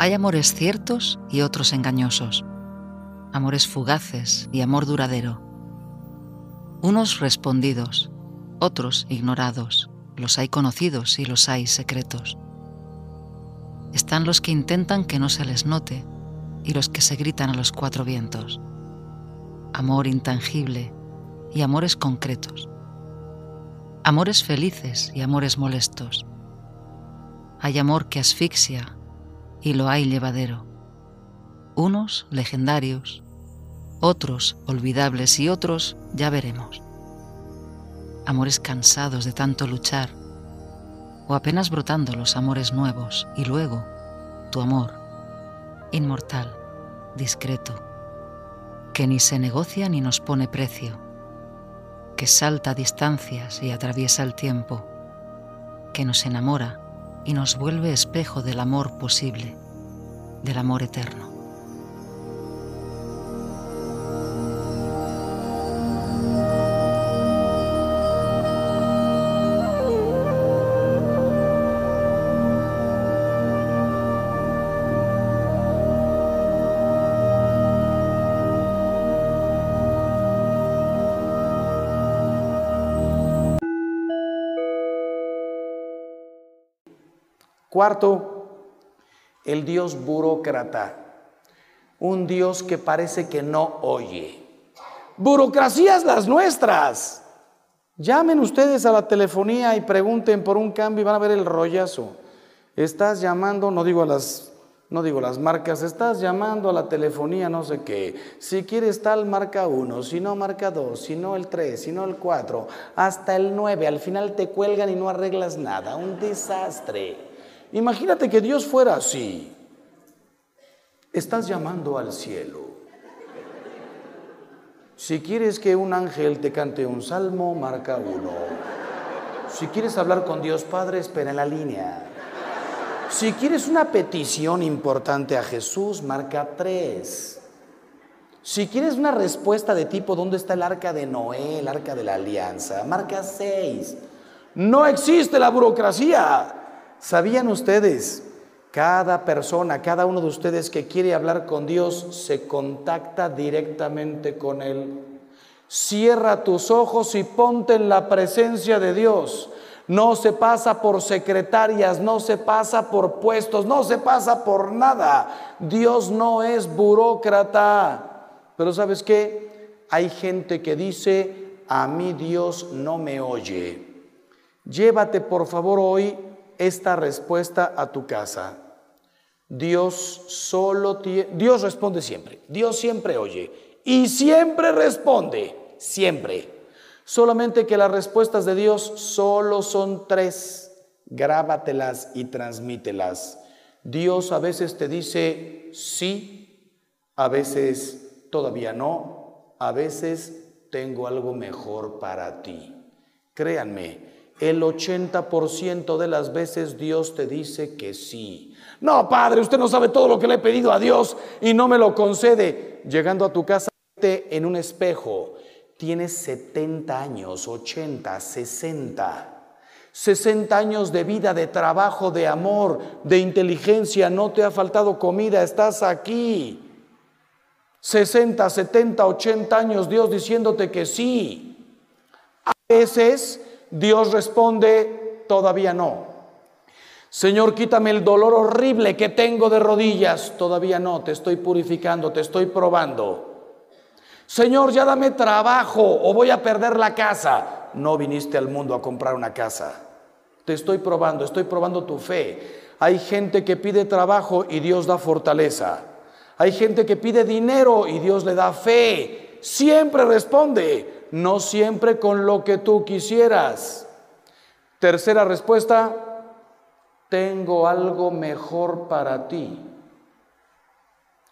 Hay amores ciertos y otros engañosos, amores fugaces y amor duradero. Unos respondidos, otros ignorados, los hay conocidos y los hay secretos. Están los que intentan que no se les note y los que se gritan a los cuatro vientos. Amor intangible y amores concretos. Amores felices y amores molestos. Hay amor que asfixia y lo hay llevadero. Unos legendarios, otros olvidables y otros ya veremos. Amores cansados de tanto luchar o apenas brotando los amores nuevos y luego tu amor, inmortal, discreto, que ni se negocia ni nos pone precio, que salta distancias y atraviesa el tiempo, que nos enamora y nos vuelve espejo del amor posible, del amor eterno. Cuarto, el Dios burócrata, un Dios que parece que no oye. Burocracias las nuestras. Llamen ustedes a la telefonía y pregunten por un cambio y van a ver el rollazo. Estás llamando, no digo las no digo las marcas, estás llamando a la telefonía, no sé qué. Si quieres tal, marca uno, si no, marca dos, si no, el tres, si no, el cuatro, hasta el nueve. Al final te cuelgan y no arreglas nada. Un desastre. Imagínate que Dios fuera así. Estás llamando al cielo. Si quieres que un ángel te cante un salmo, marca uno. Si quieres hablar con Dios Padre, espera en la línea. Si quieres una petición importante a Jesús, marca tres. Si quieres una respuesta de tipo ¿dónde está el arca de Noé, el arca de la alianza? Marca seis. No existe la burocracia. ¿Sabían ustedes? Cada persona, cada uno de ustedes que quiere hablar con Dios, se contacta directamente con Él. Cierra tus ojos y ponte en la presencia de Dios. No se pasa por secretarias, no se pasa por puestos, no se pasa por nada. Dios no es burócrata. Pero ¿sabes qué? Hay gente que dice, a mí Dios no me oye. Llévate por favor hoy esta respuesta a tu casa. Dios solo Dios responde siempre, Dios siempre oye y siempre responde, siempre. Solamente que las respuestas de Dios solo son tres, grábatelas y transmítelas. Dios a veces te dice sí, a veces todavía no, a veces tengo algo mejor para ti. Créanme, el 80% de las veces Dios te dice que sí. No, Padre, usted no sabe todo lo que le he pedido a Dios y no me lo concede. Llegando a tu casa en un espejo, tienes 70 años, 80, 60. 60 años de vida, de trabajo, de amor, de inteligencia, no te ha faltado comida, estás aquí. 60, 70, 80 años Dios diciéndote que sí. A veces Dios responde, todavía no. Señor, quítame el dolor horrible que tengo de rodillas, todavía no, te estoy purificando, te estoy probando. Señor, ya dame trabajo o voy a perder la casa. No viniste al mundo a comprar una casa. Te estoy probando, estoy probando tu fe. Hay gente que pide trabajo y Dios da fortaleza. Hay gente que pide dinero y Dios le da fe. Siempre responde no siempre con lo que tú quisieras. Tercera respuesta, tengo algo mejor para ti.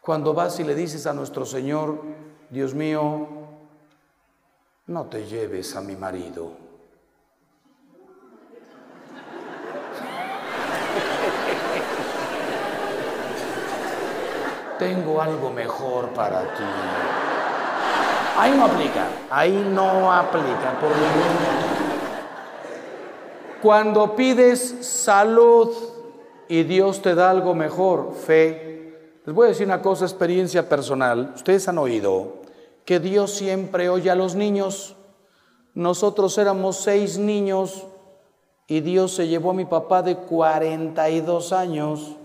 Cuando vas y le dices a nuestro Señor, Dios mío, no te lleves a mi marido. Tengo algo mejor para ti. Ahí no aplica, ahí no aplica por ningún Cuando pides salud, y Dios te da algo mejor, fe. Les voy a decir una cosa, experiencia personal. Ustedes han oído que Dios siempre oye a los niños. Nosotros éramos seis niños y Dios se llevó a mi papá de 42 años.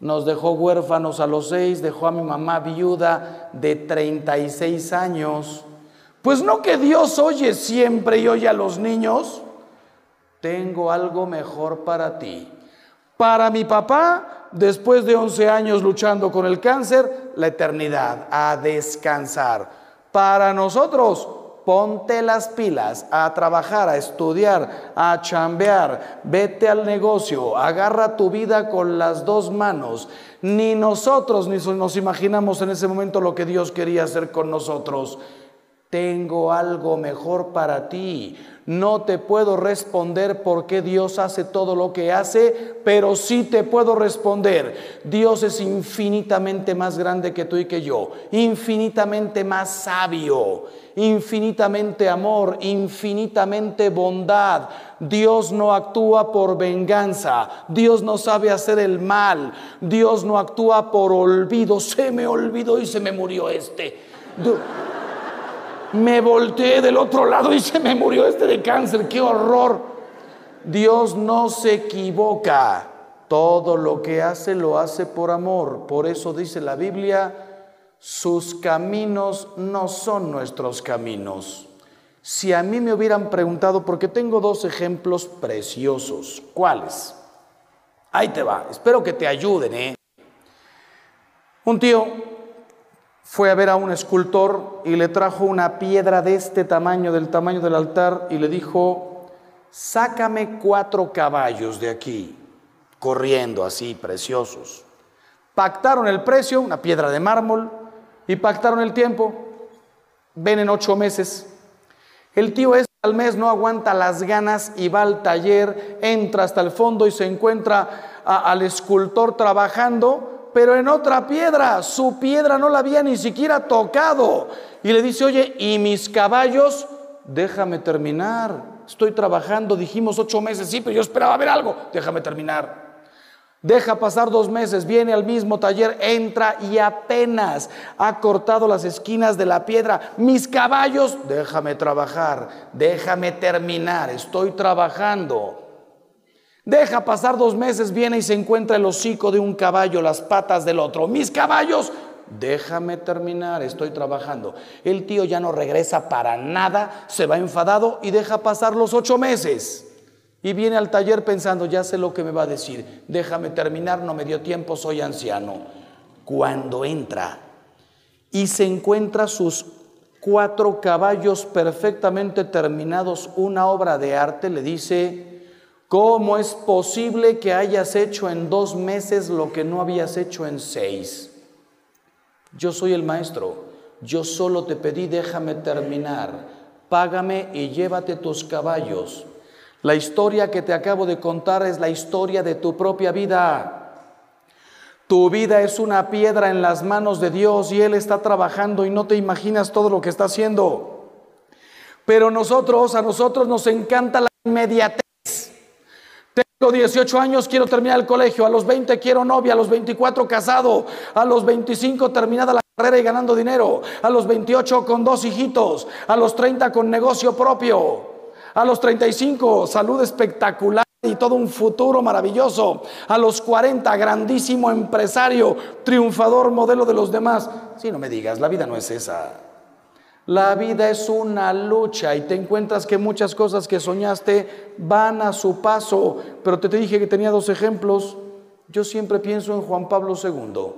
Nos dejó huérfanos a los seis, dejó a mi mamá viuda de 36 años. Pues no que Dios oye siempre y oye a los niños. Tengo algo mejor para ti. Para mi papá, después de 11 años luchando con el cáncer, la eternidad, a descansar. Para nosotros, ponte las pilas a trabajar, a estudiar, a chambear, vete al negocio, agarra tu vida con las dos manos. Ni nosotros ni nos imaginamos en ese momento lo que Dios quería hacer con nosotros. Tengo algo mejor para ti. No te puedo responder por qué Dios hace todo lo que hace, pero sí te puedo responder. Dios es infinitamente más grande que tú y que yo, infinitamente más sabio, infinitamente amor, infinitamente bondad. Dios no actúa por venganza, Dios no sabe hacer el mal, Dios no actúa por olvido. Se me olvidó y se me murió este me volteé del otro lado y se me murió este de cáncer, qué horror. Dios no se equivoca, todo lo que hace lo hace por amor. Por eso dice la Biblia, sus caminos no son nuestros caminos. Si a mí me hubieran preguntado, porque tengo dos ejemplos preciosos, ¿cuáles? Ahí te va, espero que te ayuden, ¿eh? Un tío fue a ver a un escultor y le trajo una piedra de este tamaño, del tamaño del altar, y le dijo, sácame cuatro caballos de aquí, corriendo así, preciosos. Pactaron el precio, una piedra de mármol, y pactaron el tiempo. Ven en ocho meses. El tío es al mes no aguanta las ganas y va al taller, entra hasta el fondo y se encuentra al escultor trabajando pero en otra piedra. Su piedra no la había ni siquiera tocado. Y le dice, oye, ¿y mis caballos? Déjame terminar. Estoy trabajando, dijimos ocho meses, sí, pero yo esperaba ver algo. Déjame terminar. Deja pasar dos meses, viene al mismo taller, entra y apenas ha cortado las esquinas de la piedra. Mis caballos, déjame trabajar, déjame terminar, estoy trabajando. Deja pasar dos meses, viene y se encuentra el hocico de un caballo, las patas del otro. Mis caballos, déjame terminar, estoy trabajando. El tío ya no regresa para nada, se va enfadado y deja pasar los ocho meses. Y viene al taller pensando, ya sé lo que me va a decir, déjame terminar, no me dio tiempo, soy anciano. Cuando entra y se encuentra sus cuatro caballos perfectamente terminados, una obra de arte, le dice, ¿Cómo es posible que hayas hecho en dos meses lo que no habías hecho en seis? Yo soy el maestro, yo solo te pedí déjame terminar, págame y llévate tus caballos. La historia que te acabo de contar es la historia de tu propia vida. Tu vida es una piedra en las manos de Dios y Él está trabajando y no te imaginas todo lo que está haciendo. Pero nosotros, a nosotros nos encanta la inmediatez. Tengo 18 años, quiero terminar el colegio. A los 20 quiero novia. A los 24 casado. A los 25 terminada la carrera y ganando dinero. A los 28 con dos hijitos. A los 30 con negocio propio. A los 35 salud espectacular y todo un futuro maravilloso. A los 40 grandísimo empresario, triunfador, modelo de los demás. Si no me digas, la vida no es esa. La vida es una lucha y te encuentras que muchas cosas que soñaste van a su paso. Pero te, dije que tenía dos ejemplos. Yo siempre pienso en Juan Pablo II.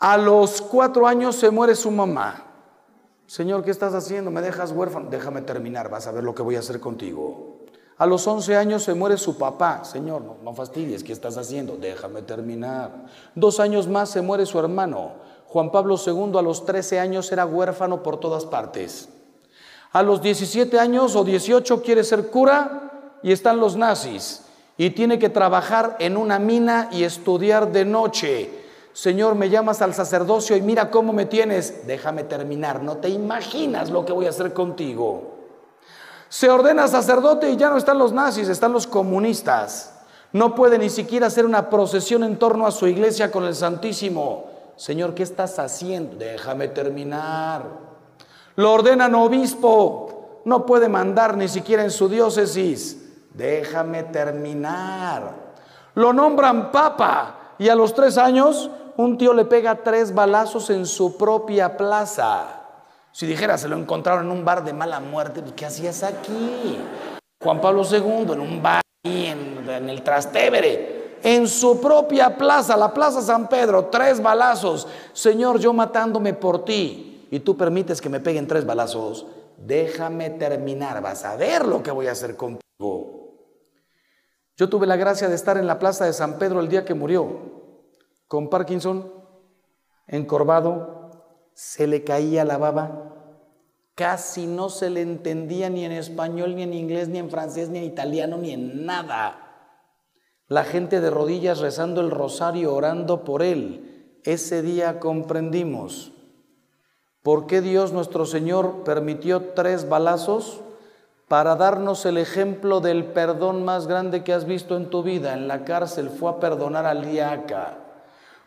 A los cuatro años se muere su mamá. Señor, ¿qué estás haciendo? ¿Me dejas huérfano? Déjame terminar, vas a ver lo que voy a hacer contigo. A los once años se muere su papá. Señor, no, no fastidies, ¿qué estás haciendo? Déjame terminar. Dos años más se muere su hermano. Juan Pablo II a los 13 años era huérfano por todas partes. A los 17 años o 18 quiere ser cura y están los nazis y tiene que trabajar en una mina y estudiar de noche. Señor, me llamas al sacerdocio y mira cómo me tienes. Déjame terminar, no te imaginas lo que voy a hacer contigo. Se ordena sacerdote y ya no están los nazis, están los comunistas. No puede ni siquiera hacer una procesión en torno a su iglesia con el Santísimo. Señor, ¿qué estás haciendo? Déjame terminar. Lo ordenan obispo. No puede mandar ni siquiera en su diócesis. Déjame terminar. Lo nombran papa y a los tres años un tío le pega tres balazos en su propia plaza. Si dijera, se lo encontraron en un bar de mala muerte, pues, ¿qué hacías aquí? Juan Pablo II, en un bar en, en el Trastevere, en su propia plaza, la Plaza San Pedro, tres balazos. Señor, yo matándome por ti y tú permites que me peguen tres balazos, déjame terminar, vas a ver lo que voy a hacer contigo. Yo tuve la gracia de estar en la Plaza de San Pedro el día que murió, con Parkinson, encorvado, se le caía la baba, casi no se le entendía ni en español, ni en inglés, ni en francés, ni en italiano, ni en nada. La gente de rodillas rezando el rosario, orando por él. Ese día comprendimos por qué Dios nuestro Señor permitió tres balazos para darnos el ejemplo del perdón más grande que has visto en tu vida. En la cárcel fue a perdonar al diaca.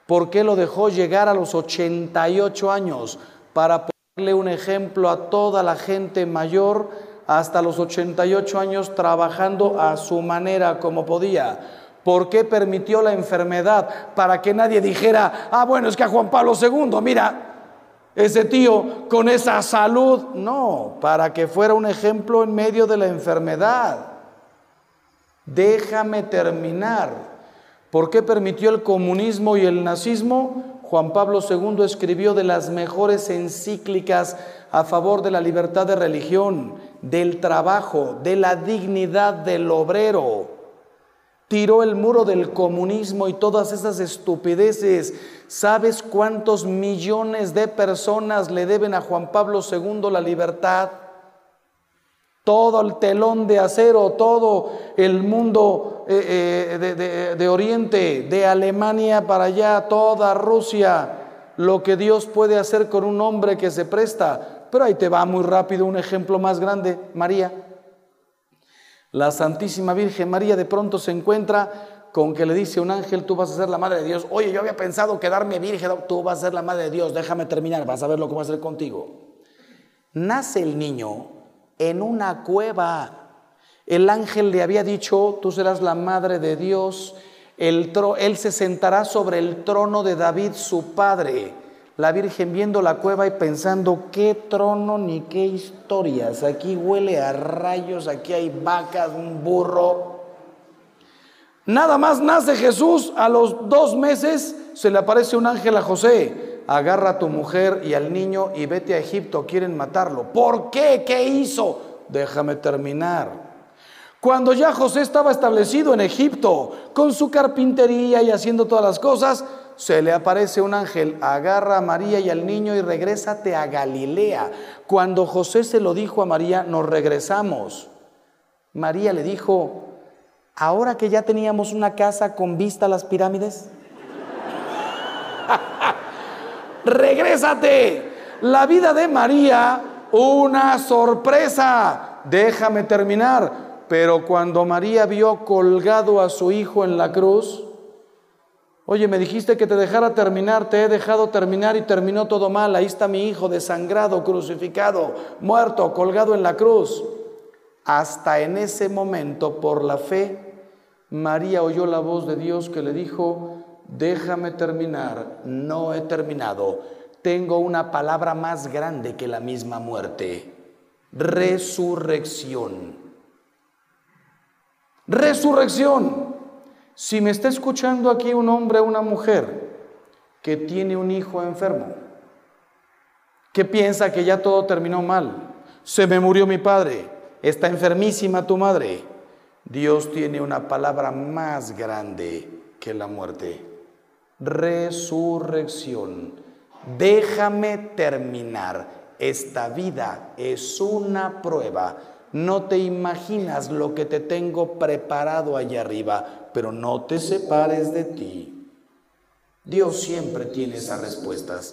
¿Por qué lo dejó llegar a los 88 años? Para ponerle un ejemplo a toda la gente mayor hasta los 88 años trabajando a su manera como podía. ¿Por qué permitió la enfermedad? Para que nadie dijera, ah, bueno, es que a Juan Pablo II, mira, ese tío con esa salud. No, para que fuera un ejemplo en medio de la enfermedad. Déjame terminar. ¿Por qué permitió el comunismo y el nazismo? Juan Pablo II escribió de las mejores encíclicas a favor de la libertad de religión, del trabajo, de la dignidad del obrero. Tiró el muro del comunismo y todas esas estupideces. ¿Sabes cuántos millones de personas le deben a Juan Pablo II la libertad? todo el telón de acero, todo el mundo eh, eh, de, Oriente, de Alemania para allá, toda Rusia, lo que Dios puede hacer con un hombre que se presta. Pero ahí te va muy rápido un ejemplo más grande, María. La Santísima Virgen María de pronto se encuentra con que le dice un ángel, tú vas a ser la madre de Dios. Oye, yo había pensado quedarme virgen, tú vas a ser la madre de Dios, déjame terminar, vas a ver lo que va a hacer contigo. Nace el niño en una cueva. El ángel le había dicho, tú serás la madre de Dios, él se sentará sobre el trono de David, su padre. La Virgen viendo la cueva y pensando, qué trono ni qué historias. Aquí huele a rayos, aquí hay vacas, un burro. Nada más nace Jesús, a los dos meses se le aparece un ángel a José agarra a tu mujer y al niño y vete a Egipto, quieren matarlo. ¿Por qué? ¿Qué hizo? Déjame terminar. Cuando ya José estaba establecido en Egipto, con su carpintería y haciendo todas las cosas, se le aparece un ángel, agarra a María y al niño y regrésate a Galilea. Cuando José se lo dijo a María, nos regresamos. María le dijo, ahora que ya teníamos una casa con vista a las pirámides, regrésate. La vida de María, una sorpresa. Déjame terminar. Pero cuando María vio colgado a su hijo en la cruz, oye, me dijiste que te dejara terminar, te he dejado terminar y terminó todo mal. Ahí está mi hijo desangrado, crucificado, muerto, colgado en la cruz. Hasta en ese momento, por la fe, María oyó la voz de Dios que le dijo, déjame terminar, no he terminado. Tengo una palabra más grande que la misma muerte. Resurrección. Resurrección. Si me está escuchando aquí un hombre o una mujer que tiene un hijo enfermo, que piensa que ya todo terminó mal, se me murió mi padre, está enfermísima tu madre, Dios tiene una palabra más grande que la muerte resurrección. Déjame terminar. Esta vida es una prueba. No te imaginas lo que te tengo preparado allá arriba, pero no te separes de ti. Dios siempre tiene esas respuestas.